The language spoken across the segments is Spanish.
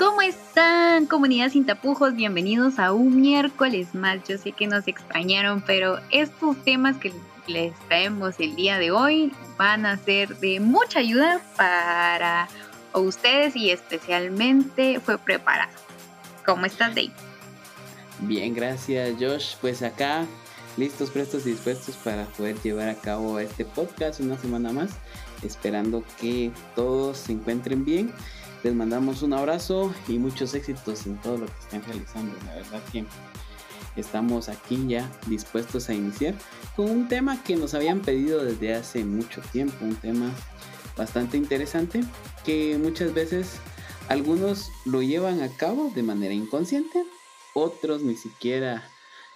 ¿Cómo están, comunidad sin tapujos? Bienvenidos a un miércoles más. Yo sé que nos extrañaron, pero estos temas que les traemos el día de hoy van a ser de mucha ayuda para ustedes y especialmente fue preparado. ¿Cómo estás, Dave? Bien, gracias, Josh. Pues acá, listos, prestos y dispuestos para poder llevar a cabo este podcast una semana más, esperando que todos se encuentren bien les mandamos un abrazo y muchos éxitos en todo lo que estén realizando. La verdad que estamos aquí ya dispuestos a iniciar con un tema que nos habían pedido desde hace mucho tiempo, un tema bastante interesante que muchas veces algunos lo llevan a cabo de manera inconsciente, otros ni siquiera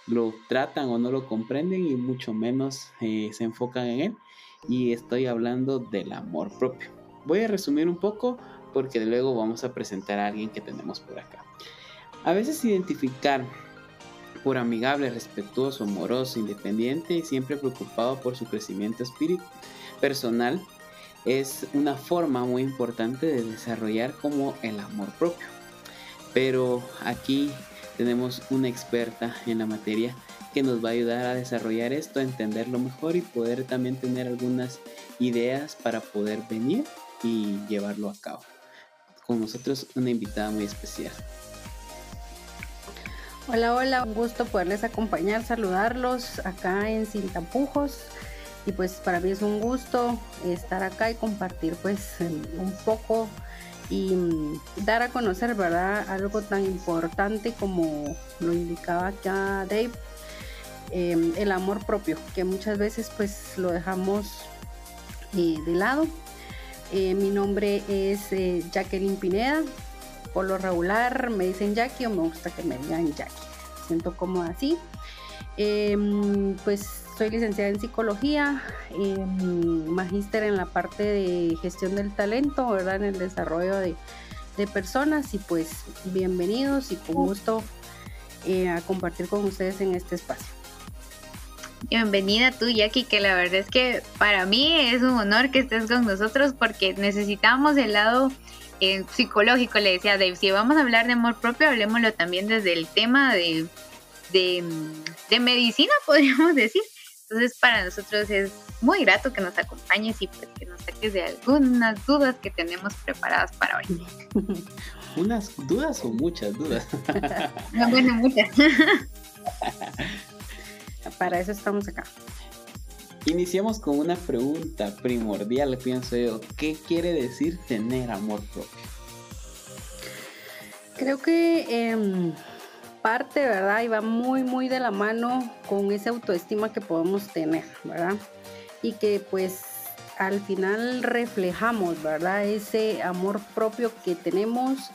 lo tratan o no lo comprenden y mucho menos eh, se enfocan en él. Y estoy hablando del amor propio. Voy a resumir un poco porque luego vamos a presentar a alguien que tenemos por acá. A veces identificar por amigable, respetuoso, amoroso, independiente y siempre preocupado por su crecimiento espíritu personal es una forma muy importante de desarrollar como el amor propio. Pero aquí tenemos una experta en la materia que nos va a ayudar a desarrollar esto, a entenderlo mejor y poder también tener algunas ideas para poder venir y llevarlo a cabo con nosotros una invitada muy especial. Hola, hola, un gusto poderles acompañar, saludarlos acá en Sin Tapujos. Y pues para mí es un gusto estar acá y compartir pues un poco y mm, dar a conocer, ¿verdad? Algo tan importante como lo indicaba acá Dave, em, el amor propio, que muchas veces pues lo dejamos eh, de lado eh, mi nombre es eh, Jacqueline Pineda. Por lo regular me dicen Jackie o me gusta que me digan Jackie. siento cómoda así. Em, pues soy licenciada en psicología, em, magíster en la parte de gestión del talento, ¿verdad? En el desarrollo de, de personas y pues bienvenidos y con gusto eh, a compartir con ustedes en este espacio. Bienvenida tú, Jackie, que la verdad es que para mí es un honor que estés con nosotros porque necesitamos el lado eh, psicológico, le decía Dave, si vamos a hablar de amor propio, hablemoslo también desde el tema de, de, medicina, podríamos decir. Entonces para nosotros es muy grato que nos acompañes y pues que nos saques de algunas dudas que tenemos preparadas para hoy. ¿Unas dudas o muchas dudas? no, bueno, muchas. Para eso estamos acá. Iniciamos con una pregunta primordial, pienso yo. ¿Qué quiere decir tener amor propio? Creo que em, parte, ¿verdad? Y va muy, muy de la mano con esa autoestima que podemos tener, ¿verdad? Y que pues al final reflejamos, ¿verdad? Ese amor propio que tenemos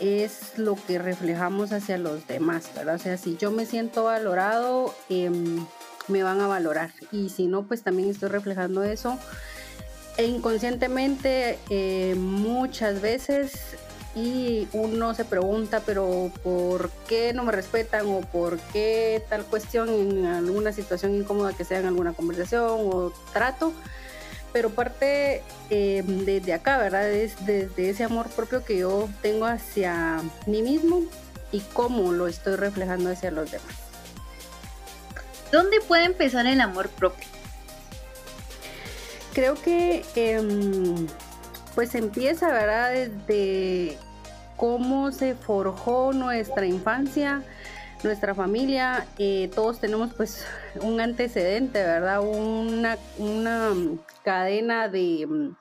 es lo que reflejamos hacia los demás, ¿verdad? O sea, si yo me siento valorado, em, me van a valorar. Y si no, pues también estoy reflejando eso. E inconscientemente, eh, muchas veces, y uno se pregunta, pero ¿por qué no me respetan? ¿O por qué tal cuestión en alguna situación incómoda que sea en alguna conversación o trato? Pero parte eh, desde acá, ¿verdad? Es desde ese amor propio que yo tengo hacia mí mismo y cómo lo estoy reflejando hacia los demás. ¿Dónde puede empezar el amor propio? Creo que em, pues empieza, ¿verdad? Desde cómo se forjó nuestra infancia, nuestra familia, eh, todos tenemos pues un antecedente, ¿verdad? Una, una cadena de mm,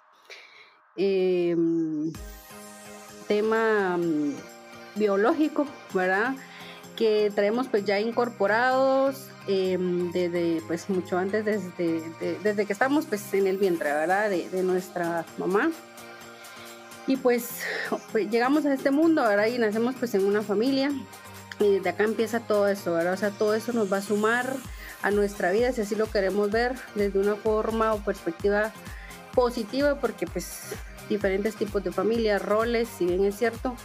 em, tema mm, biológico, ¿verdad? Que traemos pues ya incorporados em, desde pues mucho antes, desde, desde que estamos pues en el vientre, ¿verdad? De, de nuestra mamá. Y pues, pues, llegamos a este mundo, ¿verdad? Y nacemos pues en una familia y desde acá empieza todo eso, ¿verdad? O sea, todo eso nos va a sumar a nuestra vida, si así lo queremos ver, desde una forma o perspectiva positiva, porque pues diferentes tipos de familias, roles, si bien es cierto,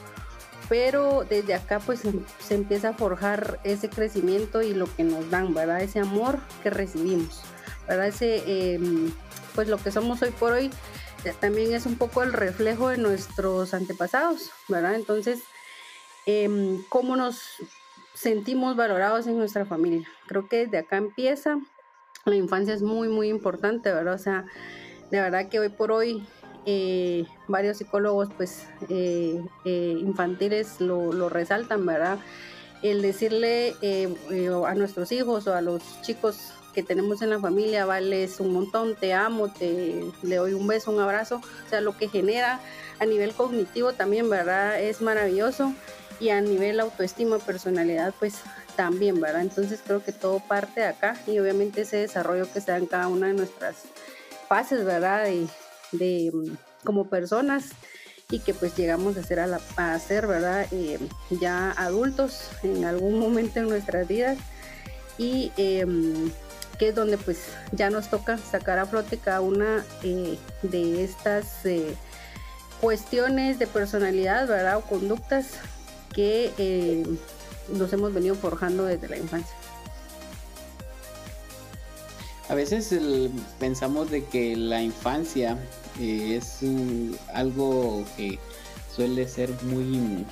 pero desde acá pues em, se empieza a forjar ese crecimiento y lo que nos dan, ¿verdad? Ese amor que recibimos, ¿verdad? Ese, em, pues lo que somos hoy por hoy también es un poco el reflejo de nuestros antepasados, ¿verdad? Entonces, em, ¿cómo nos sentimos valorados en nuestra familia? Creo que desde acá empieza. La infancia es muy, muy importante, ¿verdad? O sea, de verdad que hoy por hoy eh, varios psicólogos pues eh, eh, infantiles lo, resaltan, ¿verdad? El decirle a nuestros hijos o a los chicos que tenemos en la familia, vales un montón, te amo, te le doy un beso, un abrazo, o sea, lo que genera a nivel cognitivo también, ¿verdad? Es maravilloso y a nivel autoestima, personalidad, pues también, ¿verdad? Entonces creo que todo parte de acá y obviamente ese desarrollo que se da en cada una de nuestras fases, ¿verdad? De, de mm, como personas y que pues llegamos a ser, a, la, ¿verdad? Eh, ya adultos en algún momento en nuestras vidas y em, que es donde pues ya nos toca sacar a flote cada una eh, de estas eh, cuestiones de personalidad, ¿verdad? O conductas que nos hemos venido forjando desde la infancia. A veces pensamos de que la infancia eh, es algo que suele ser muy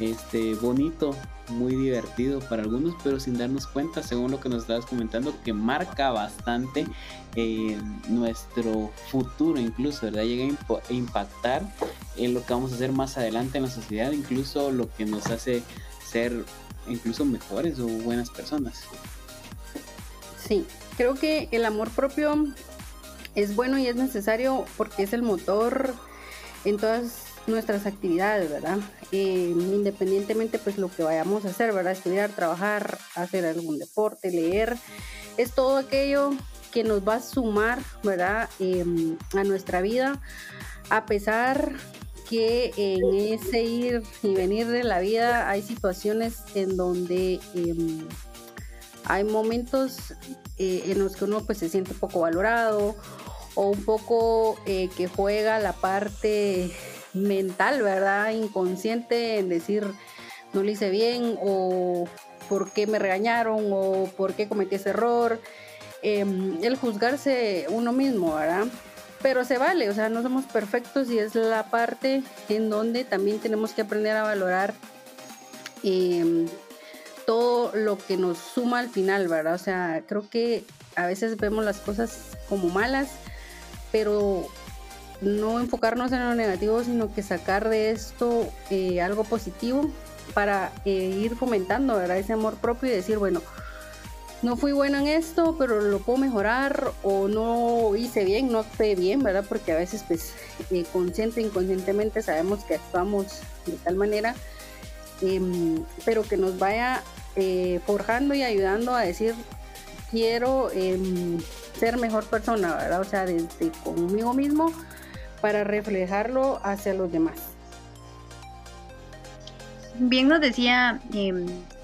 este bonito, muy divertido para algunos, pero sin darnos cuenta, según lo que nos estabas comentando, que marca bastante eh, nuestro futuro, incluso, ¿verdad? Llega a impactar en lo que vamos a hacer más adelante en la sociedad, incluso lo que nos hace ser incluso mejores o buenas personas. Sí, creo que el amor propio es bueno y es necesario porque es el motor en todas nuestras actividades, ¿verdad? Eh, independientemente pues lo que vayamos a hacer, ¿verdad? Estudiar, trabajar, hacer algún deporte, leer, es todo aquello que nos va a sumar, ¿verdad? Em, a nuestra vida, a pesar que en ese ir y venir de la vida hay situaciones en donde em, hay momentos eh, en los que uno pues se siente poco valorado o un poco eh, que juega la parte mental, ¿verdad? Inconsciente en decir no lo hice bien o por qué me regañaron o por qué cometí ese error. Em, el juzgarse uno mismo, ¿verdad? Pero se vale, o sea, no somos perfectos y es la parte en donde también tenemos que aprender a valorar em, todo lo que nos suma al final, ¿verdad? O sea, creo que a veces vemos las cosas como malas pero no enfocarnos en lo negativo, sino que sacar de esto eh, algo positivo para eh, ir fomentando ¿verdad? ese amor propio y decir, bueno, no fui bueno en esto, pero lo puedo mejorar o no hice bien, no actué bien, ¿verdad? Porque a veces, pues, eh, consciente inconscientemente sabemos que actuamos de tal manera, em, pero que nos vaya forjando y ayudando a decir, quiero em, ser mejor persona, ¿verdad? O sea, desde conmigo mismo para reflejarlo hacia los demás. Bien nos decía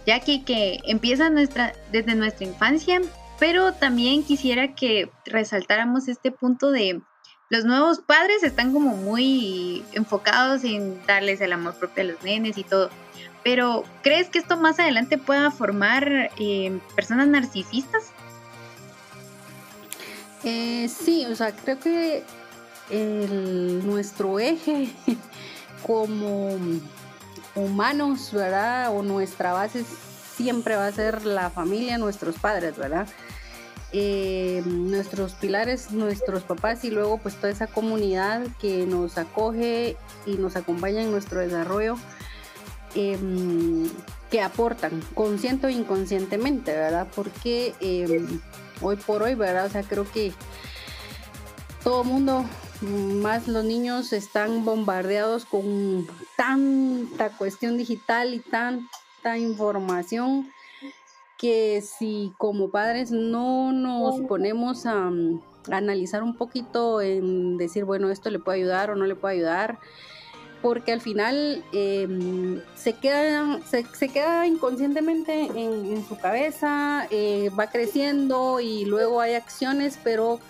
eh, Jackie que empieza nuestra, desde nuestra infancia, pero también quisiera que resaltáramos este punto de los nuevos padres están como muy enfocados en darles el amor propio a los nenes y todo. Pero, ¿crees que esto más adelante pueda formar eh, personas narcisistas? Eh, sí, o sea, creo que nuestro eje como humanos, ¿verdad? O nuestra base siempre va a ser la familia, nuestros padres, ¿verdad? Eh, nuestros pilares, nuestros papás y luego pues toda esa comunidad que nos acoge y nos acompaña en nuestro desarrollo, em, que aportan consciente o inconscientemente, ¿verdad? Porque em, hoy por hoy, ¿verdad? O sea, creo que todo mundo, más los niños, están bombardeados con tanta cuestión digital y tanta información que si como padres no nos ponemos a, analizar un poquito en decir, bueno, esto le puede ayudar o no le puede ayudar, porque al final em, se, queda, se, queda inconscientemente en, su cabeza, eh, va creciendo y luego hay acciones, pero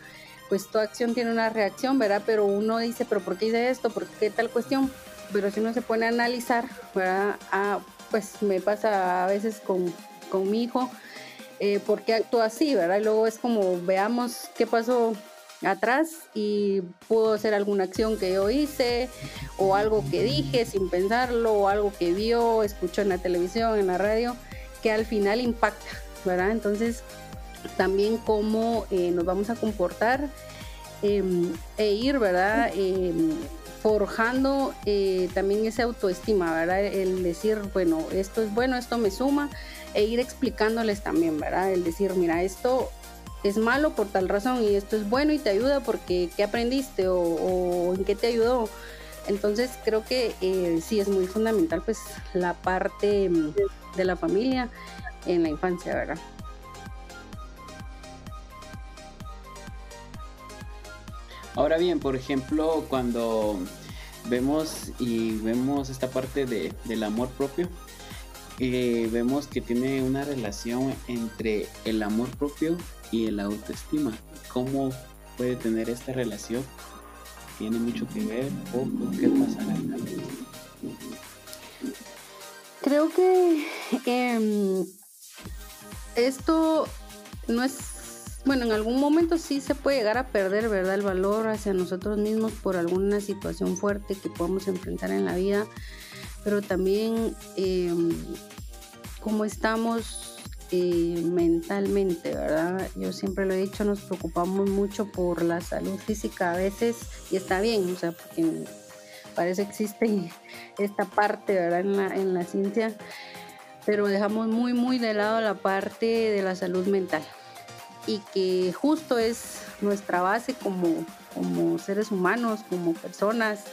pues toda acción tiene una reacción, ¿verdad? Pero uno dice, pero ¿por qué hice esto? ¿Por qué tal cuestión? Pero si uno se pone a analizar, ¿verdad? Ah, pues me pasa a veces con, mi hijo, eh, ¿por qué actúa así, ¿verdad? Y luego es como, veamos qué pasó atrás y pudo ser alguna acción que yo hice o algo que dije sin pensarlo o algo que vio, escuchó en la televisión, en la radio, que al final impacta, ¿verdad? Entonces, también cómo eh, nos vamos a comportar em, e ir, ¿verdad? Em, forjando eh, también esa autoestima, ¿verdad? El decir, bueno, esto es bueno, esto me suma, e ir explicándoles también, ¿verdad? El decir, mira, esto es malo por tal razón y esto es bueno y te ayuda porque qué aprendiste o, en qué te ayudó. Entonces creo que eh, sí es muy fundamental pues la parte mm, de la familia en la infancia, ¿verdad? Ahora bien, por ejemplo, cuando vemos y vemos esta parte de, del amor propio, eh, vemos que tiene una relación entre el amor propio y el autoestima. ¿Cómo puede tener esta relación? ¿Tiene mucho que ver o qué pasa Creo que em, esto no es, bueno, en algún momento sí se puede llegar a perder, ¿verdad? El valor hacia nosotros mismos por alguna situación fuerte que podamos enfrentar en la vida, pero también em, como estamos eh, mentalmente, ¿verdad? Yo siempre lo he dicho, nos preocupamos mucho por la salud física a veces y está bien, o sea, porque parece que existe esta parte, ¿verdad? En la, en la ciencia, pero dejamos muy, muy de lado la parte de la salud mental y que justo es nuestra base como, como seres humanos, como personas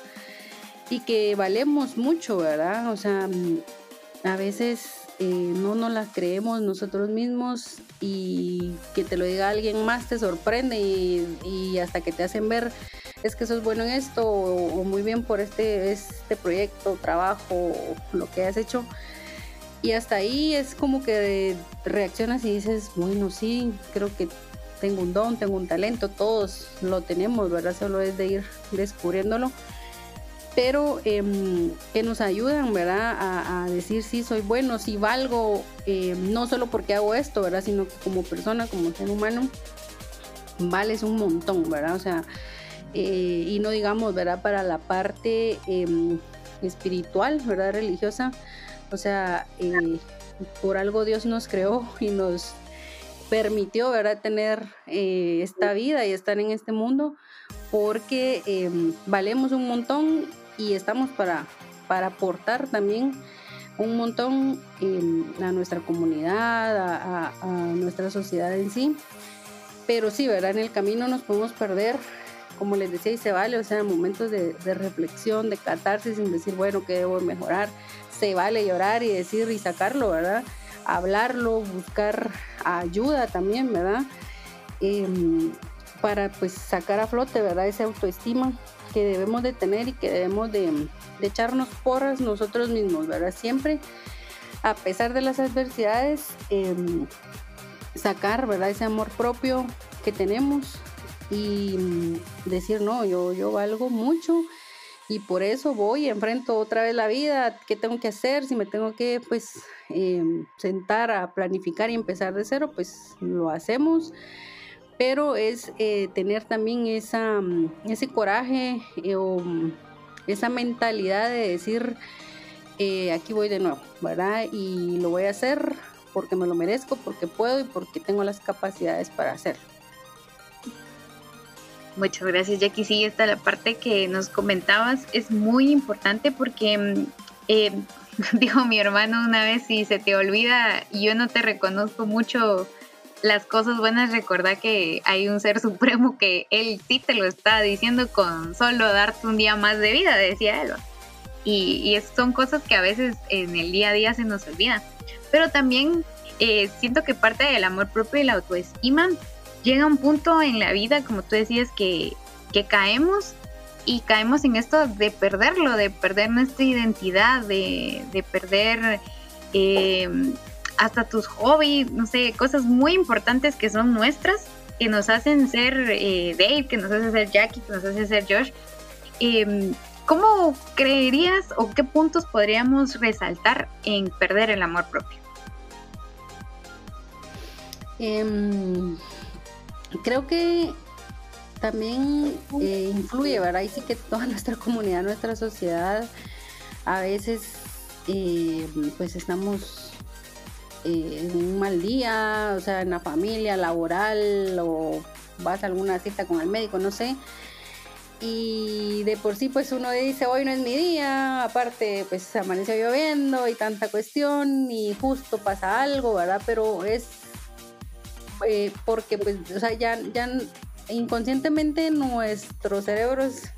y que valemos mucho, ¿verdad? O sea, a veces eh, no nos las creemos nosotros mismos y que te lo diga alguien más te sorprende y, hasta que te hacen ver es que sos bueno en esto o, muy bien por este, este proyecto, trabajo, lo que has hecho. Y hasta ahí es como que reaccionas y dices, bueno, sí, creo que tengo un don, tengo un talento, todos lo tenemos, ¿verdad? Solo es de ir descubriéndolo pero em, que nos ayudan, ¿verdad? A, decir sí, soy bueno, sí valgo, em, no solo porque hago esto, ¿verdad? Sino que como persona, como ser humano, vales un montón, ¿verdad? O sea, eh, y no digamos, ¿verdad? Para la parte em, espiritual, ¿verdad? Religiosa, o sea, por algo Dios nos creó y nos permitió, ¿verdad? Tener eh, esta vida y estar en este mundo porque valemos un montón y estamos para, para aportar también un montón a nuestra comunidad, a, nuestra sociedad en sí. Pero sí, ¿verdad? En el camino nos podemos perder, como les decía, y se vale, o sea, momentos de, reflexión, de catarsis, sin decir, bueno, ¿qué debo mejorar? Se vale llorar y decir y sacarlo, ¿verdad? Hablarlo, buscar ayuda también, ¿verdad? Em, para pues sacar a flote, ¿verdad? Esa autoestima que debemos de tener y que debemos de, echarnos porras nosotros mismos, ¿verdad? Siempre, a pesar de las adversidades, em, sacar, ¿verdad? Ese amor propio que tenemos y mm, decir, no, yo, yo valgo mucho y por eso voy enfrento otra vez la vida, ¿qué tengo que hacer? Si me tengo que, pues, em, sentar a planificar y empezar de cero, pues lo hacemos pero es eh, tener también esa, mm, ese coraje eh, o mm, esa mentalidad de decir, eh, aquí voy de nuevo, ¿verdad? Y lo voy a hacer porque me lo merezco, porque puedo y porque tengo las capacidades para hacerlo. Muchas gracias, Jackie. Sí, esta la parte que nos comentabas es muy importante porque mm, dijo mi hermano una vez, si se te olvida, yo no te reconozco mucho las cosas buenas, recordá que hay un ser supremo que él sí te lo está diciendo con solo darte un día más de vida, decía él. Y, y son cosas que a veces en el día a día se nos olvidan. Pero también eh, siento que parte del amor propio y la autoestima llega un punto en la vida, como tú decías, que, que caemos y caemos en esto de perderlo, de perder nuestra identidad, de, de perder eh, hasta tus hobbies, no sé, cosas muy importantes que son nuestras, que nos hacen ser eh, Dave, que nos hace ser Jackie, que nos hace ser Josh. Em, ¿Cómo creerías o qué puntos podríamos resaltar en perder el amor propio? Em, creo que también eh, influye, ¿verdad? Y sí que toda nuestra comunidad, nuestra sociedad, a veces eh, pues estamos eh, en un mal día, o sea, en la familia, laboral, o vas a alguna cita con el médico, no sé. Y de por sí, pues uno dice, hoy no es mi día, aparte, pues amaneció lloviendo y tanta cuestión, y justo pasa algo, ¿verdad? Pero es porque, pues, ya, ya inconscientemente nuestro cerebro es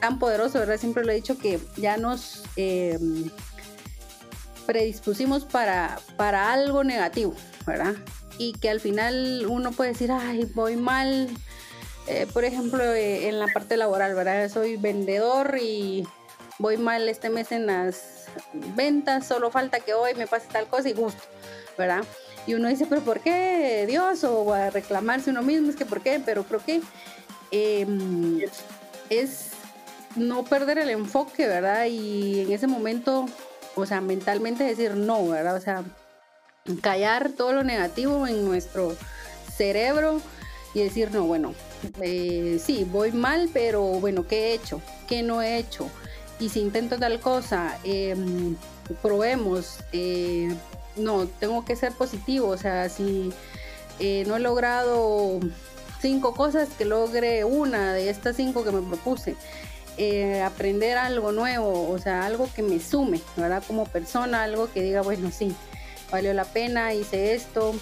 tan poderoso, ¿verdad? Siempre lo he dicho que ya nos em, predispusimos para, para algo negativo, ¿verdad? Y que al final uno puede decir, ay, voy mal, eh, por ejemplo, eh, en la parte laboral, ¿verdad? Soy vendedor y voy mal este mes en las ventas, solo falta que hoy me pase tal cosa y gusto, ¿verdad? Y uno dice, pero ¿por qué Dios? O a reclamarse uno mismo, es que ¿por qué? Pero creo que em, es no perder el enfoque, ¿verdad? Y en ese momento, o sea, mentalmente decir no, ¿verdad? O sea, callar todo lo negativo en nuestro cerebro y decir, no, bueno, eh, sí, voy mal, pero bueno, ¿qué he hecho? ¿Qué no he hecho? Y si intento tal cosa, em, probemos, eh, no, tengo que ser positivo, o sea, si eh, no he logrado cinco cosas, que logre una de estas cinco que me propuse. Eh, aprender algo nuevo, o sea, algo que me sume, ¿verdad? Como persona, algo que diga, bueno, sí, valió la pena, hice esto.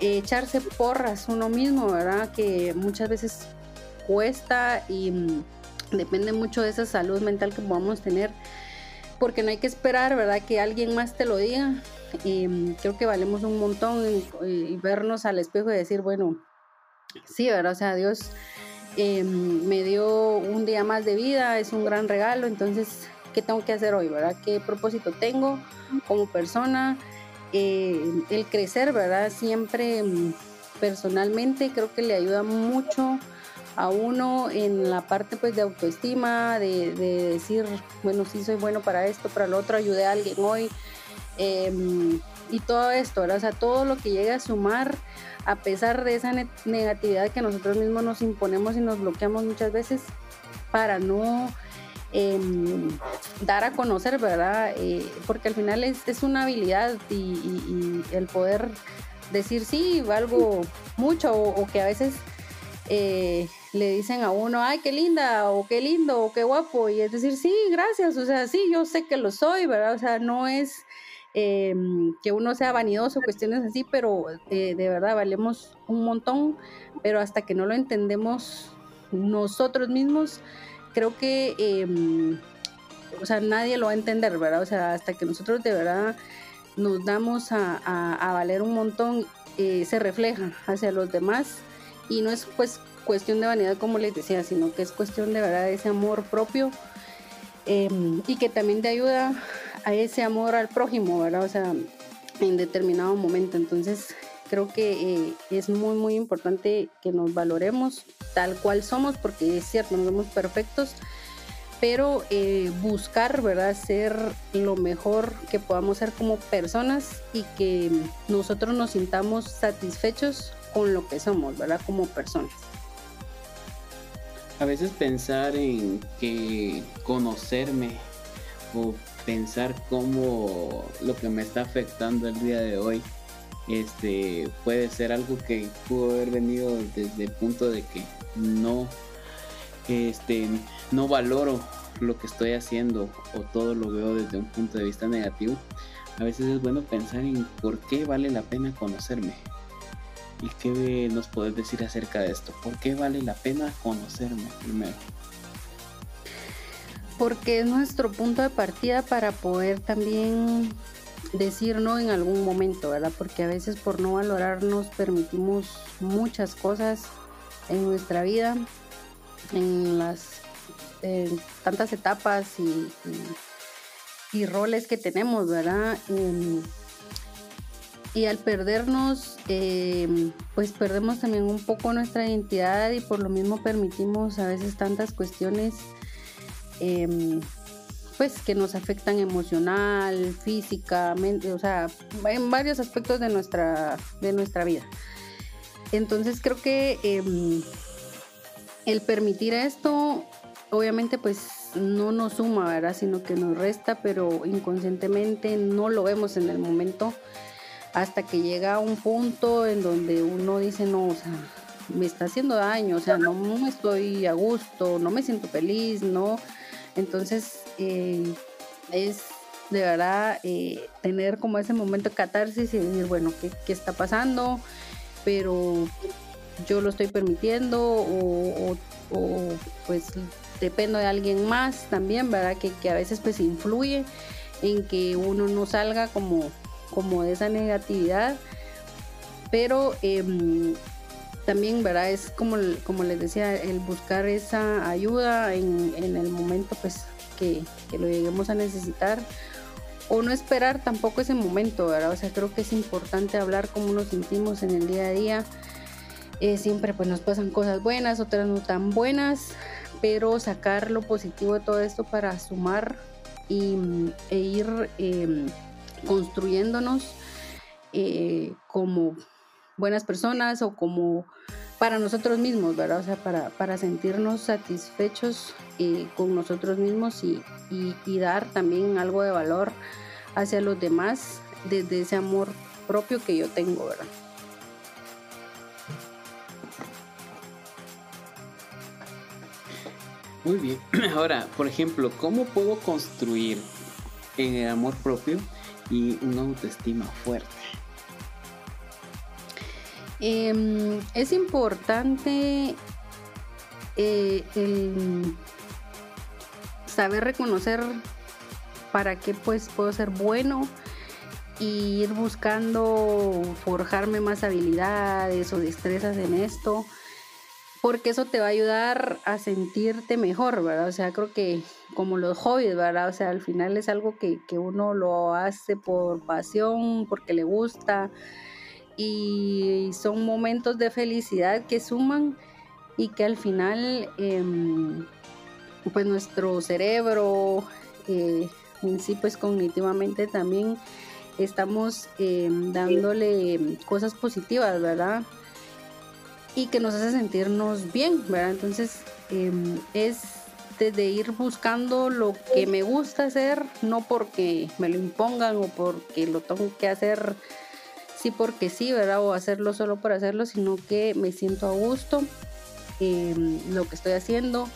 echarse porras uno mismo, ¿verdad? Que muchas veces cuesta y mm, depende mucho de esa salud mental que podamos tener, porque no hay que esperar, ¿verdad? Que alguien más te lo diga, mm, creo que valemos un montón y, vernos al espejo y decir, bueno, sí, ¿verdad? O sea, Dios em, me dio un día más de vida, es un gran regalo, entonces, ¿qué tengo que hacer hoy, verdad? ¿Qué propósito tengo como persona? Eh, el crecer, ¿verdad? Siempre mm, personalmente creo que le ayuda mucho a uno en la parte pues de autoestima, de, de decir, bueno, sí soy bueno para esto, para lo otro, ayudé a alguien hoy, Em, y todo esto, o sea, todo lo que llegue a sumar a pesar de esa negatividad que nosotros mismos nos imponemos y nos bloqueamos muchas veces para no em, dar a conocer, ¿verdad? Eh, porque al final es, es una habilidad y, el poder decir sí, valgo mucho o, que a veces eh, le dicen a uno, ay, qué linda, o qué lindo, o qué guapo, y es decir, sí, gracias, o sea, sí, yo sé que lo soy, ¿verdad? O sea, no es Em, que uno sea vanidoso, cuestiones así, pero eh, de verdad valemos un montón, pero hasta que no lo entendemos nosotros mismos, creo que, em, o sea, nadie lo va a entender, ¿verdad? O sea, hasta que nosotros de verdad nos damos a, valer un montón, eh, se refleja hacia los demás y no es pues cuestión de vanidad como les decía, sino que es cuestión de verdad de ese amor propio em, y que también te ayuda a ese amor al prójimo, ¿verdad? O sea, en determinado momento. Entonces, creo que eh, es muy, muy importante que nos valoremos tal cual somos, porque es cierto, no somos perfectos, pero eh, buscar, ¿verdad? Ser lo mejor que podamos ser como personas y que nosotros nos sintamos satisfechos con lo que somos, ¿verdad? Como personas. A veces pensar en que conocerme o pensar cómo lo que me está afectando el día de hoy este puede ser algo que pudo haber venido desde el punto de que no este no valoro lo que estoy haciendo o todo lo veo desde un punto de vista negativo a veces es bueno pensar en por qué vale la pena conocerme y qué nos puedes decir acerca de esto. Por qué vale la pena conocerme primero porque es nuestro punto de partida para poder también decir no en algún momento, ¿verdad? Porque a veces por no valorarnos permitimos muchas cosas en nuestra vida, en las tantas etapas y, roles que tenemos, ¿verdad? y al perdernos, em, pues perdemos también un poco nuestra identidad y por lo mismo permitimos a veces tantas cuestiones Em, pues que nos afectan emocional, físicamente, o sea, en varios aspectos de nuestra, de nuestra vida. Entonces creo que em, el permitir esto, obviamente pues no nos suma, ¿verdad? Sino que nos resta, pero inconscientemente no lo vemos en el momento hasta que llega un punto en donde uno dice, no, o sea, me está haciendo daño, o sea, no estoy a gusto, no me siento feliz, ¿no? Entonces, eh, es de verdad eh, tener como ese momento de catarsis y decir, bueno, ¿qué, ¿qué, está pasando? Pero yo lo estoy permitiendo o, pues dependo de alguien más también, ¿verdad? Que, que, a veces pues influye en que uno no salga como, como de esa negatividad. Pero em, también, ¿verdad? Es como, como les decía, el buscar esa ayuda en, en el momento pues que, que, lo lleguemos a necesitar. O no esperar tampoco ese momento, ¿verdad? O sea, creo que es importante hablar cómo nos sentimos en el día a día. Eh, siempre pues nos pasan cosas buenas, otras no tan buenas, pero sacar lo positivo de todo esto para sumar y, e ir em, construyéndonos eh, como buenas personas o como para nosotros mismos, ¿verdad? O sea, para, para sentirnos satisfechos eh, con nosotros mismos y, y, dar también algo de valor hacia los demás desde ese amor propio que yo tengo, ¿verdad? Muy bien. Ahora, por ejemplo, ¿cómo puedo construir en el amor propio y una autoestima fuerte? Em, es importante eh, saber reconocer para qué pues puedo ser bueno y ir buscando forjarme más habilidades o destrezas en esto porque eso te va a ayudar a sentirte mejor, ¿verdad? O sea, creo que como los hobbies, ¿verdad? O sea, al final es algo que, uno lo hace por pasión, porque le gusta, y son momentos de felicidad que suman y que al final, em, pues nuestro cerebro, eh, en sí, pues cognitivamente también estamos em, dándole cosas positivas, ¿verdad? y que nos hace sentirnos bien, ¿verdad? Entonces em, es desde ir buscando lo que me gusta hacer, no porque me lo impongan o porque lo tengo que hacer sí porque sí, ¿verdad? O hacerlo solo por hacerlo, sino que me siento a gusto en lo que estoy haciendo.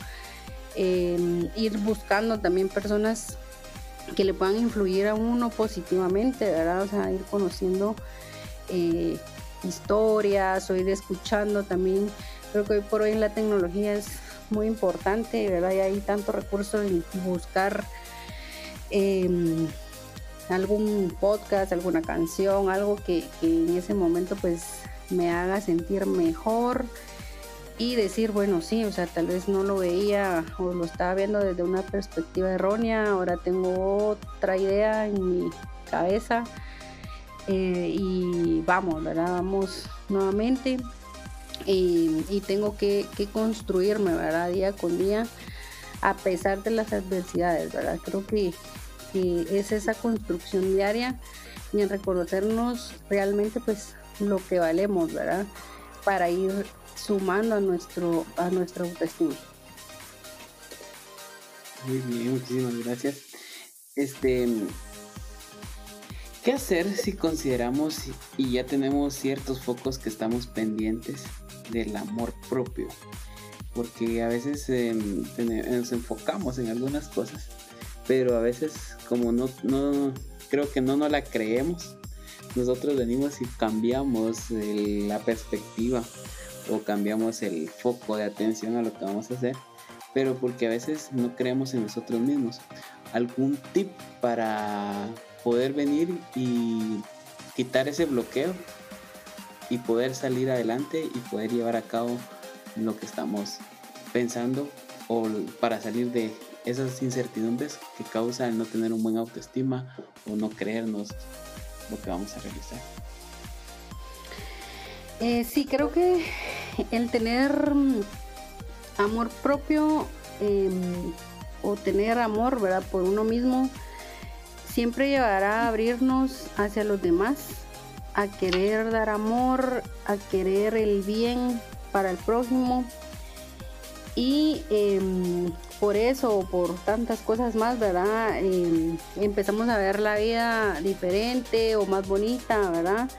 Ir buscando también personas que le puedan influir a uno positivamente, ¿verdad? O sea, ir conociendo eh, historias o ir escuchando también. Creo que hoy por hoy la tecnología es muy importante, ¿verdad? Y hay tanto recurso en buscar em, algún podcast, alguna canción, algo que, en ese momento pues me haga sentir mejor y decir, bueno, sí, o sea, tal vez no lo veía o lo estaba viendo desde una perspectiva errónea, ahora tengo otra idea en mi cabeza eh, y vamos, ¿verdad? Vamos nuevamente y, tengo que, construirme, ¿verdad? Día con día, a pesar de las adversidades, ¿verdad? Creo que, es esa construcción diaria y en reconocernos realmente pues lo que valemos, ¿verdad? Para ir sumando a nuestro a nuestra autoestima. Muy bien, muchísimas gracias. Este, ¿Qué hacer si consideramos y ya tenemos ciertos focos que estamos pendientes del amor propio? Porque a veces em, nos enfocamos en algunas cosas, pero a veces como no, no creo que no nos la creemos, nosotros venimos y cambiamos la perspectiva o cambiamos el foco de atención a lo que vamos a hacer, pero porque a veces no creemos en nosotros mismos. ¿Algún tip para poder venir y quitar ese bloqueo y poder salir adelante y poder llevar a cabo lo que estamos pensando o para salir de esas incertidumbres que causa el no tener un buen autoestima o no creernos lo que vamos a realizar. Eh, sí, creo que el tener mm, amor propio em, o tener amor, ¿verdad? Por uno mismo siempre llevará a abrirnos hacia los demás, a querer dar amor, a querer el bien para el prójimo Y em, por eso, por tantas cosas más, ¿verdad? Em, empezamos a ver la vida diferente o más bonita, ¿verdad?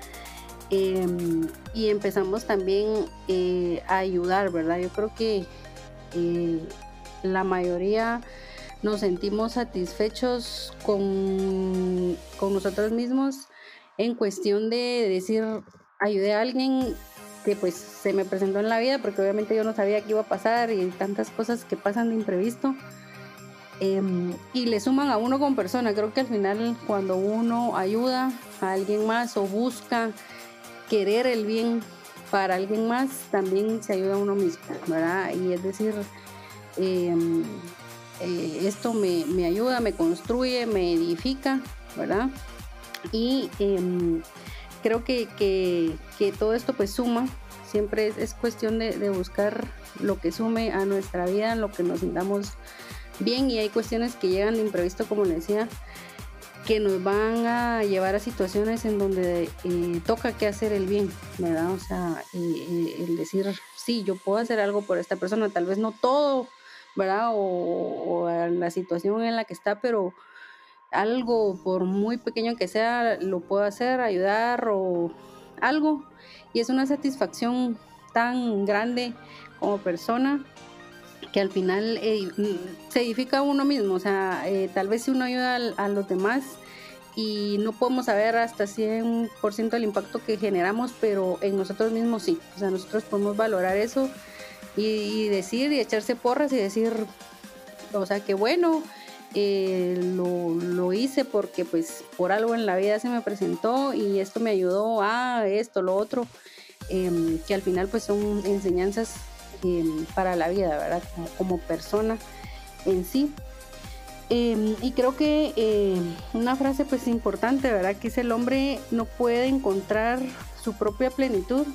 Em, y empezamos también eh, a ayudar, ¿verdad? Yo creo que eh, la mayoría nos sentimos satisfechos con, con nosotros mismos en cuestión de decir, ayudé a alguien que pues se me presentó en la vida, porque obviamente yo no sabía qué iba a pasar y tantas cosas que pasan de imprevisto. Em, y le suman a uno como persona. Creo que al final cuando uno ayuda a alguien más o busca querer el bien para alguien más, también se ayuda a uno mismo, ¿verdad? Y es decir, em, eh, esto me, me, ayuda, me construye, me edifica, ¿verdad? Y em, creo que, que, todo esto pues suma, siempre es, es cuestión de, buscar lo que sume a nuestra vida, lo que nos sintamos bien y hay cuestiones que llegan de imprevisto, como le decía, que nos van a llevar a situaciones en donde eh, toca que hacer el bien, ¿verdad? O sea, eh, eh, el decir, sí, yo puedo hacer algo por esta persona, tal vez no todo, ¿verdad? O la situación en la que está, pero algo, por muy pequeño que sea, lo puedo hacer, ayudar o algo. Y es una satisfacción tan grande como persona que al final eh, se edifica uno mismo, o sea, eh, tal vez si uno ayuda a, los demás y no podemos saber hasta 100% el impacto que generamos, pero en nosotros mismos sí, o sea, nosotros podemos valorar eso y, y decir y echarse porras y decir, o sea, que bueno, eh, lo, lo, hice porque pues por algo en la vida se me presentó y esto me ayudó a esto, lo otro, eh, que al final pues son enseñanzas eh, para la vida, ¿verdad? Como, como persona en sí. Em, y creo que una frase pues importante, ¿verdad? Que es el hombre no puede encontrar su propia plenitud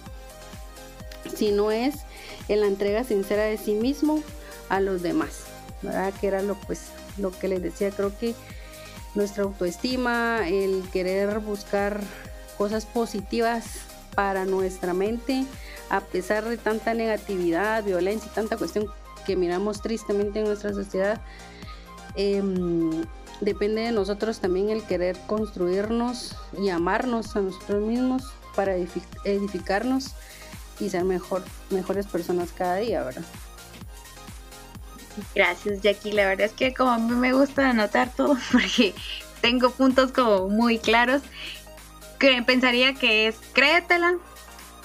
si no es en la entrega sincera de sí mismo a los demás, ¿verdad? Que era lo pues lo que les decía, creo que nuestra autoestima, el querer buscar cosas positivas para nuestra mente, a pesar de tanta negatividad, violencia y tanta cuestión que miramos tristemente en nuestra sociedad, eh, depende de nosotros también el querer construirnos y amarnos a nosotros mismos para edificarnos y ser mejor, mejores personas cada día, ¿verdad? Gracias, Jackie. La verdad es que como a mí me gusta anotar todo porque tengo puntos como muy claros, que pensaría que es créetela,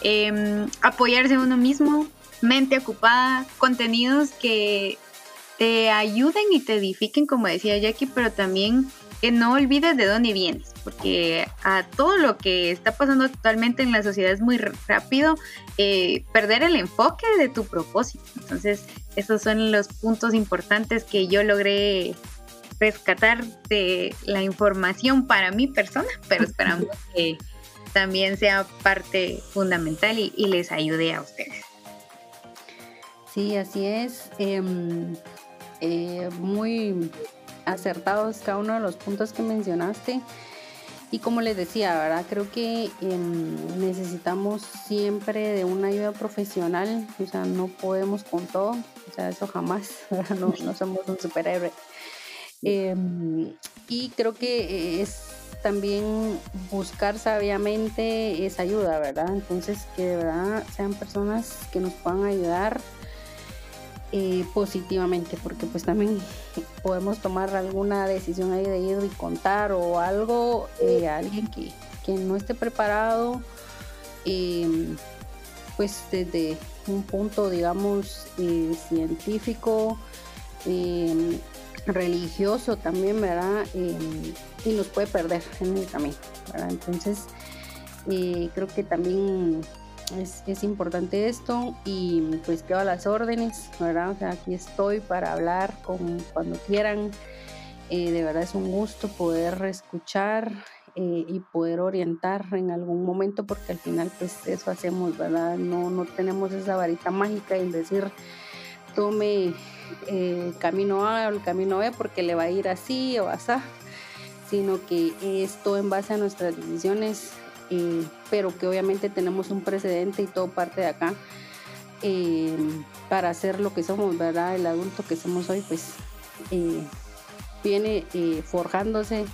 eh, apoyarse a uno mismo, mente ocupada, contenidos que te ayuden y te edifiquen, como decía Jackie, pero también que no olvides de dónde vienes, porque a todo lo que está pasando actualmente en la sociedad es muy rápido eh, perder el enfoque de tu propósito. Entonces, esos son los puntos importantes que yo logré rescatar de la información para mi persona, pero esperamos que también sea parte fundamental y, y les ayude a ustedes. Sí, así es. Eh, eh, muy acertados cada uno de los puntos que mencionaste. Y como les decía, ¿verdad? Creo que eh, necesitamos siempre de una ayuda profesional, o sea, no podemos con todo, o sea, eso jamás, no, no, somos un superhéroe. Eh, y creo que es también buscar sabiamente esa ayuda, ¿verdad? Entonces, que de verdad sean personas que nos puedan ayudar eh, positivamente, porque pues también podemos tomar alguna decisión ahí de ir y contar o algo eh, a alguien que, que, no esté preparado, eh, pues desde un punto, digamos, eh, científico, religioso también, ¿verdad? y nos puede perder en el camino. Entonces, creo que también es, es, importante esto y pues quedo a las órdenes, ¿verdad? O sea, aquí estoy para hablar con, cuando quieran. Eh, de verdad es un gusto poder escuchar eh, y poder orientar en algún momento porque al final pues eso hacemos, ¿verdad? No, no tenemos esa varita mágica en decir tome eh, camino A o el camino B porque le va a ir así o así, sino que esto en base a nuestras decisiones pero que obviamente tenemos un precedente y todo parte de acá. eh, para ser lo que somos, ¿verdad? El adulto que somos hoy, pues eh, viene eh, forjándose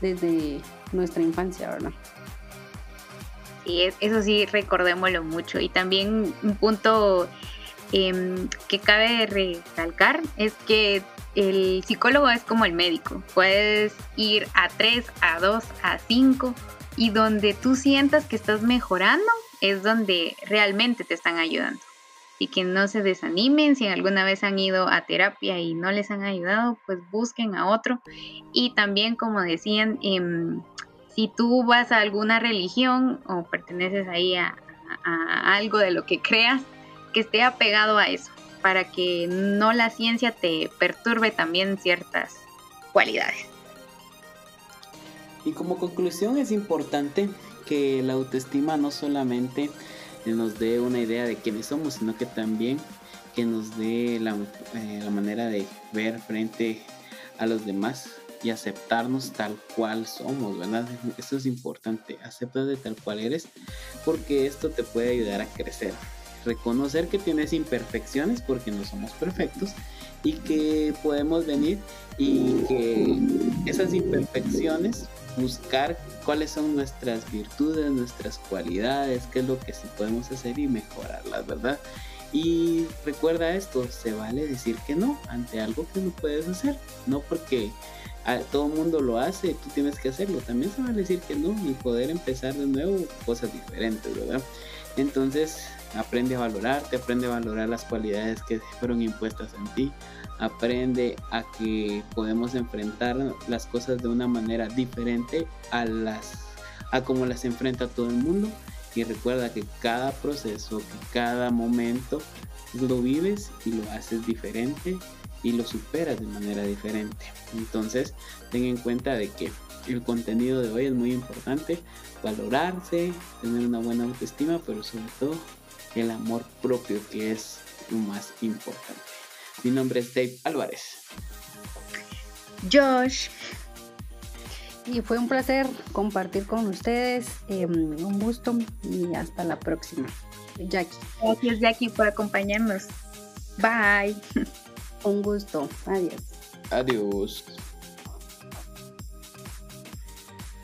desde nuestra infancia, ¿verdad? Sí, eso sí, recordémoslo mucho. Y también un punto em, que cabe recalcar es que el psicólogo es como el médico. Puedes ir a 3, a 2, a 5 y donde tú sientas que estás mejorando es donde realmente te están ayudando. Y que no se desanimen, si alguna vez han ido a terapia y no les han ayudado, pues busquen a otro. Y también, como decían, em, si tú vas a alguna religión o perteneces ahí a, algo de lo que creas, que esté apegado a eso, para que no la ciencia te perturbe también ciertas cualidades. Y como conclusión es importante que la autoestima no solamente nos dé una idea de quiénes somos, sino que también que nos dé la, eh, la manera de ver frente a los demás y aceptarnos tal cual somos, ¿verdad? Esto es importante, de tal cual eres, porque esto te puede ayudar a crecer. Reconocer que tienes imperfecciones porque no somos perfectos y que podemos venir y que esas imperfecciones buscar cuáles son nuestras virtudes, nuestras cualidades, qué es lo que sí podemos hacer y mejorarlas, ¿verdad? Y recuerda esto, se vale decir que no ante algo que no puedes hacer, no porque todo el mundo lo hace, tú tienes que hacerlo. También se va a decir que no y poder empezar de nuevo cosas diferentes, ¿verdad? Entonces, aprende a valorarte, aprende a valorar las cualidades que fueron impuestas en ti, aprende a que podemos enfrentar las cosas de una manera diferente a las a como las enfrenta todo el mundo y recuerda que cada proceso, que cada momento lo vives y lo haces diferente y lo superas de manera diferente. Entonces, ten en cuenta de que el contenido de hoy es muy importante, valorarse, tener una buena autoestima, pero sobre todo el amor propio que es lo más importante. Mi nombre es Dave Álvarez. Josh. Y fue un placer compartir con ustedes. Em, un gusto y hasta la próxima. Jackie. Gracias Jackie por acompañarnos. Bye. Un gusto. Adiós. Adiós.